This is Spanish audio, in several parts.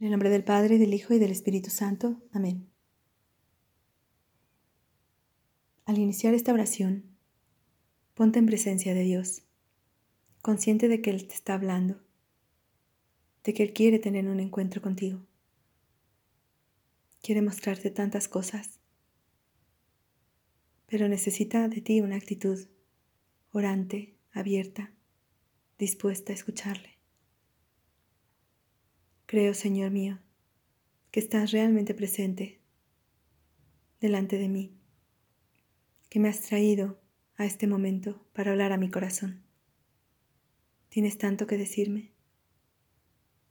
En el nombre del Padre, del Hijo y del Espíritu Santo. Amén. Al iniciar esta oración, ponte en presencia de Dios, consciente de que Él te está hablando, de que Él quiere tener un encuentro contigo. Quiere mostrarte tantas cosas, pero necesita de ti una actitud orante, abierta, dispuesta a escucharle. Creo, Señor mío, que estás realmente presente delante de mí, que me has traído a este momento para hablar a mi corazón. Tienes tanto que decirme.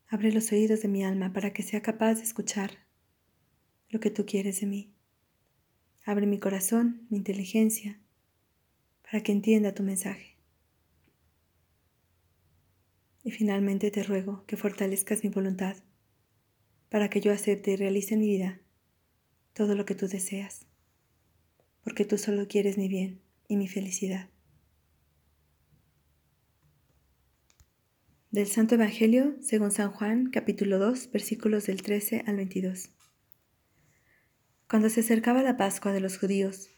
Abre los oídos de mi alma para que sea capaz de escuchar lo que tú quieres de mí. Abre mi corazón, mi inteligencia, para que entienda tu mensaje. Y finalmente te ruego que fortalezcas mi voluntad para que yo acepte y realice en mi vida todo lo que tú deseas, porque tú solo quieres mi bien y mi felicidad. Del Santo Evangelio según San Juan, capítulo 2, versículos del 13 al 22. Cuando se acercaba la Pascua de los judíos,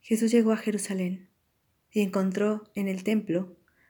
Jesús llegó a Jerusalén y encontró en el templo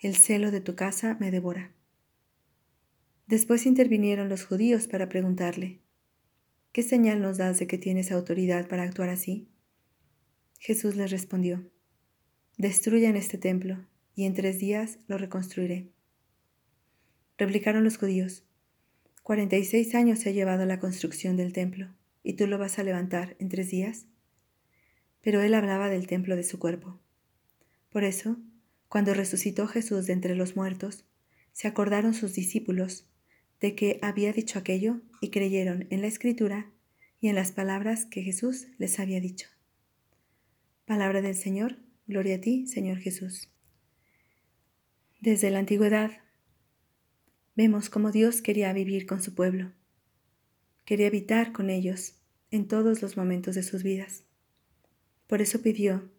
el celo de tu casa me devora. Después intervinieron los judíos para preguntarle, ¿qué señal nos das de que tienes autoridad para actuar así? Jesús les respondió, destruyan este templo y en tres días lo reconstruiré. Replicaron los judíos, cuarenta y seis años se ha llevado la construcción del templo, ¿y tú lo vas a levantar en tres días? Pero él hablaba del templo de su cuerpo. Por eso, cuando resucitó Jesús de entre los muertos, se acordaron sus discípulos de que había dicho aquello y creyeron en la escritura y en las palabras que Jesús les había dicho. Palabra del Señor, gloria a ti, Señor Jesús. Desde la antigüedad vemos cómo Dios quería vivir con su pueblo, quería habitar con ellos en todos los momentos de sus vidas. Por eso pidió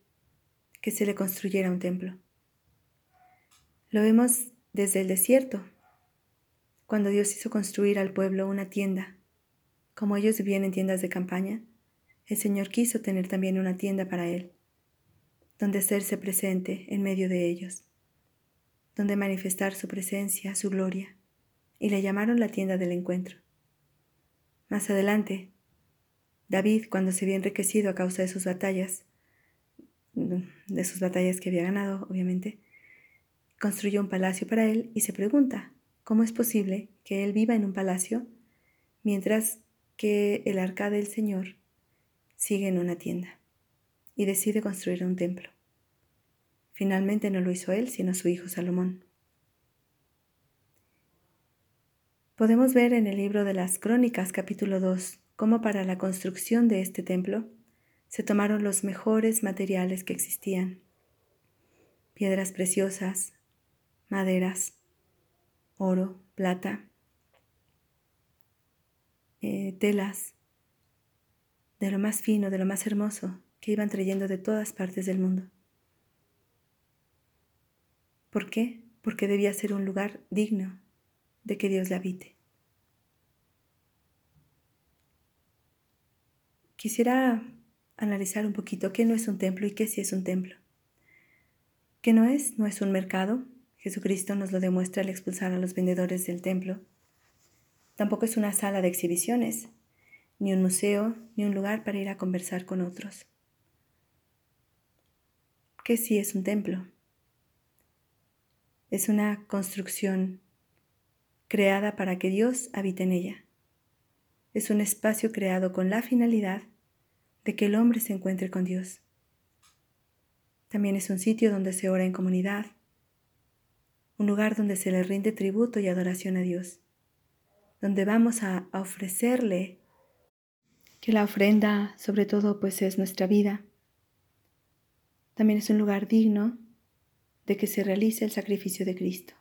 que se le construyera un templo. Lo vemos desde el desierto, cuando Dios hizo construir al pueblo una tienda. Como ellos vivían en tiendas de campaña, el Señor quiso tener también una tienda para Él, donde hacerse presente en medio de ellos, donde manifestar su presencia, su gloria, y le llamaron la tienda del encuentro. Más adelante, David, cuando se vio enriquecido a causa de sus batallas, de sus batallas que había ganado, obviamente, construyó un palacio para él y se pregunta, ¿cómo es posible que él viva en un palacio mientras que el arca del Señor sigue en una tienda? Y decide construir un templo. Finalmente no lo hizo él, sino su hijo Salomón. Podemos ver en el libro de las Crónicas capítulo 2 cómo para la construcción de este templo se tomaron los mejores materiales que existían. Piedras preciosas, maderas, oro, plata, eh, telas, de lo más fino, de lo más hermoso, que iban trayendo de todas partes del mundo. ¿Por qué? Porque debía ser un lugar digno de que Dios le habite. Quisiera analizar un poquito qué no es un templo y qué sí es un templo. ¿Qué no es? No es un mercado, Jesucristo nos lo demuestra al expulsar a los vendedores del templo. Tampoco es una sala de exhibiciones, ni un museo, ni un lugar para ir a conversar con otros. ¿Qué sí es un templo? Es una construcción creada para que Dios habite en ella. Es un espacio creado con la finalidad de que el hombre se encuentre con Dios. También es un sitio donde se ora en comunidad, un lugar donde se le rinde tributo y adoración a Dios. donde vamos a, ofrecerle, que la ofrenda sobre todo pues es nuestra vida. También es un lugar digno de que se realice el sacrificio de Cristo.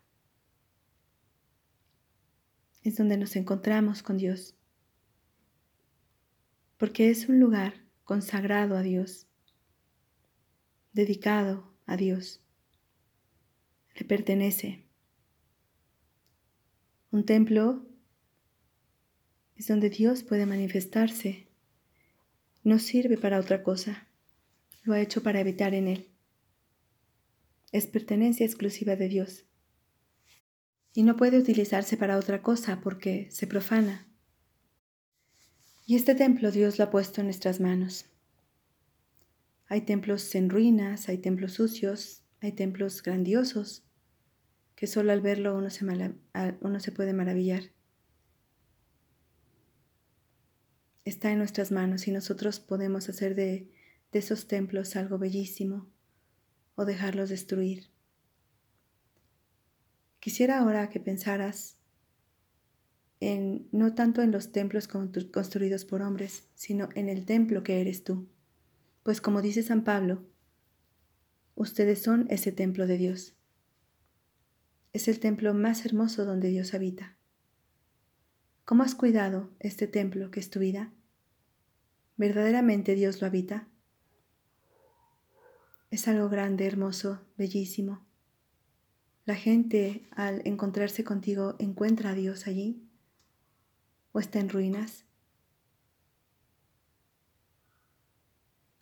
Es donde nos encontramos con Dios, porque es un lugar consagrado a Dios, dedicado a Dios, pertenece. Un templo es donde Dios puede manifestarse, no sirve para otra cosa, lo ha hecho para habitar en él es pertenencia exclusiva de Dios y no puede utilizarse para otra cosa porque se profana. Y este templo Dios lo ha puesto en nuestras manos. Hay templos en ruinas, hay templos sucios, hay templos grandiosos, que solo al verlo uno se, uno se puede maravillar. Está en nuestras manos y nosotros podemos hacer de, de esos templos algo bellísimo, o dejarlos destruir. Quisiera ahora que pensaras en no tanto en los templos construidos por hombres, sino en el templo que eres tú. Pues como dice San Pablo, ustedes son ese templo de Dios. Es el templo más hermoso donde Dios habita. ¿Cómo has cuidado este templo que es tu vida? ¿Verdaderamente Dios lo habita? Es algo grande, hermoso, bellísimo. La gente al encontrarse contigo encuentra a Dios allí o está en ruinas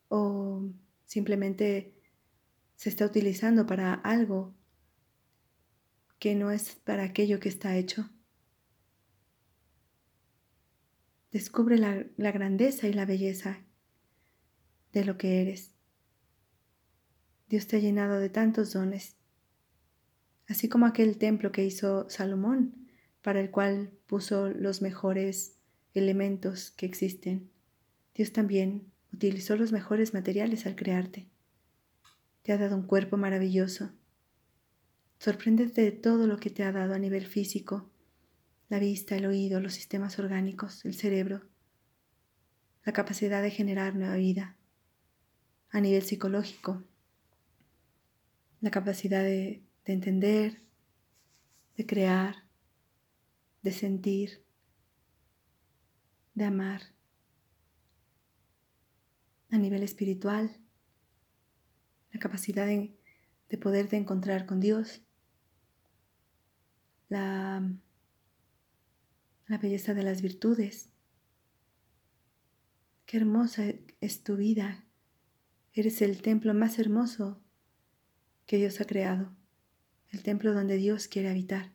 o simplemente se está utilizando para algo que no es para aquello que está hecho. Descubre la, grandeza y la belleza de lo que eres. Dios te ha llenado de tantos dones, así como aquel templo que hizo Salomón, para el cual puso los mejores elementos que existen. Dios también utilizó los mejores materiales al crearte. Te ha dado un cuerpo maravilloso. Sorpréndete de todo lo que te ha dado a nivel físico, la vista, el oído, los sistemas orgánicos, el cerebro, la capacidad de generar nueva vida. A nivel psicológico, la capacidad de, entender, de crear, de sentir, de amar. A nivel espiritual, la capacidad de, de poderte encontrar con Dios, la, la belleza de las virtudes. Qué hermosa es tu vida. Eres el templo más hermoso que Dios ha creado, el templo donde Dios quiere habitar.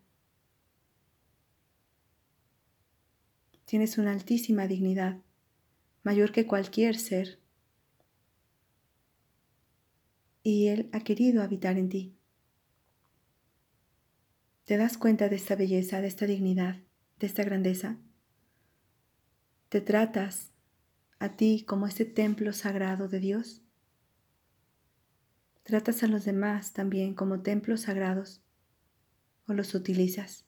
Tienes una altísima dignidad, mayor que cualquier ser, y Él ha querido habitar en ti. ¿Te das cuenta de esta belleza, de esta dignidad, de esta grandeza? ¿Te tratas a ti como ese templo sagrado de Dios? ¿Tratas a los demás también como templos sagrados o los utilizas?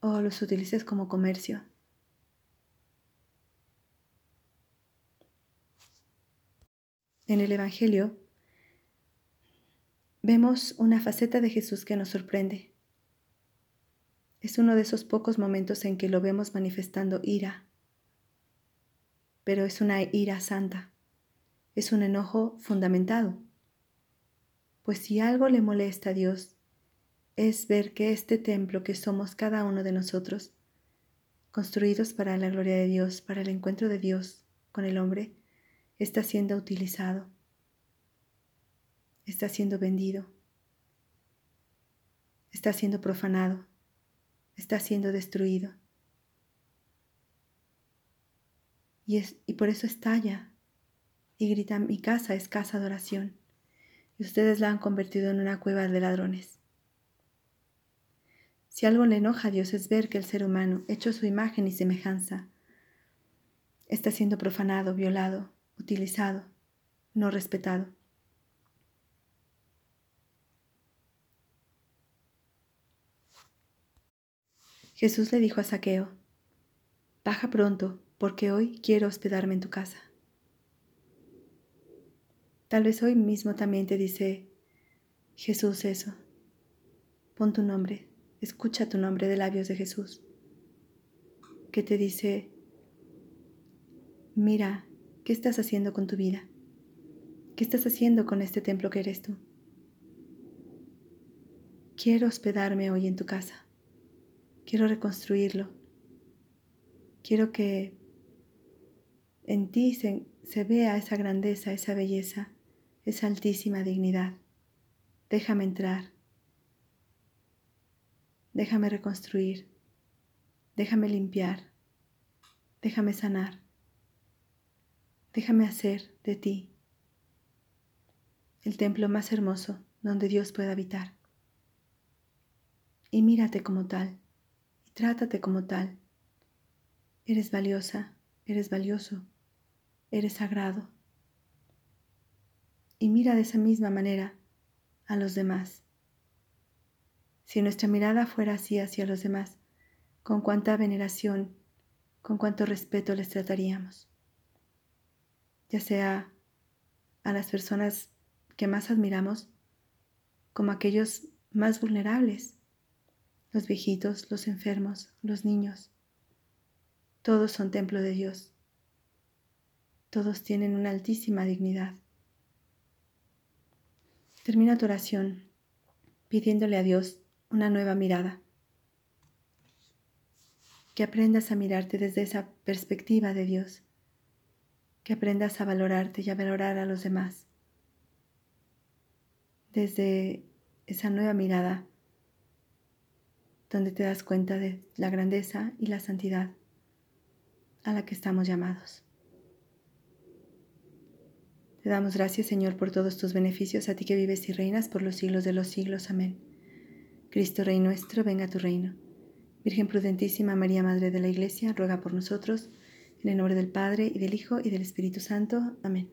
¿O los utilizas como comercio? En el Evangelio vemos una faceta de Jesús que nos sorprende. Es uno de esos pocos momentos en que lo vemos manifestando ira, pero es una ira santa es un enojo fundamentado. Pues si algo le molesta a Dios, es ver que este templo que somos cada uno de nosotros, construidos para la gloria de Dios, para el encuentro de Dios con el hombre, está siendo utilizado, está siendo vendido, está siendo profanado, está siendo destruido. Y, es, y por eso estalla y grita, mi casa es casa de oración, y ustedes la han convertido en una cueva de ladrones. Si algo le enoja a Dios es ver que el ser humano, hecho su imagen y semejanza, está siendo profanado, violado, utilizado, no respetado. Jesús le dijo a Saqueo, Baja pronto, porque hoy quiero hospedarme en tu casa. Tal vez hoy mismo también te dice Jesús eso. Pon tu nombre, escucha tu nombre de labios de Jesús, que te dice, mira, ¿qué estás haciendo con tu vida? ¿Qué estás haciendo con este templo que eres tú? Quiero hospedarme hoy en tu casa. Quiero reconstruirlo. Quiero que en ti se, se, vea esa grandeza, esa belleza, esa altísima dignidad. Déjame entrar. Déjame reconstruir. Déjame limpiar. Déjame sanar. Déjame hacer de ti el templo más hermoso donde Dios pueda habitar. Y mírate como tal, trátate como tal. Eres valiosa, eres valioso, eres sagrado. Y mira de esa misma manera a los demás. Si nuestra mirada fuera así hacia los demás, con cuánta veneración, con cuánto respeto les trataríamos. Ya sea a las personas que más admiramos como aquellos más vulnerables, los viejitos, los enfermos, los niños. Todos son templo de Dios. Todos tienen una altísima dignidad. Termina tu oración pidiéndole a Dios una nueva mirada. Que aprendas a mirarte desde esa perspectiva de Dios. Que aprendas a valorarte y a valorar a los demás desde esa nueva mirada donde te das cuenta de la grandeza y la santidad a la que estamos llamados. Te damos gracias, Señor, por todos tus beneficios, a ti que vives y reinas por los siglos de los siglos. Amén. Cristo Rey nuestro, venga a tu reino. Virgen prudentísima María, Madre de la Iglesia, ruega por nosotros, en el nombre del Padre, y del Hijo, y del Espíritu Santo. Amén.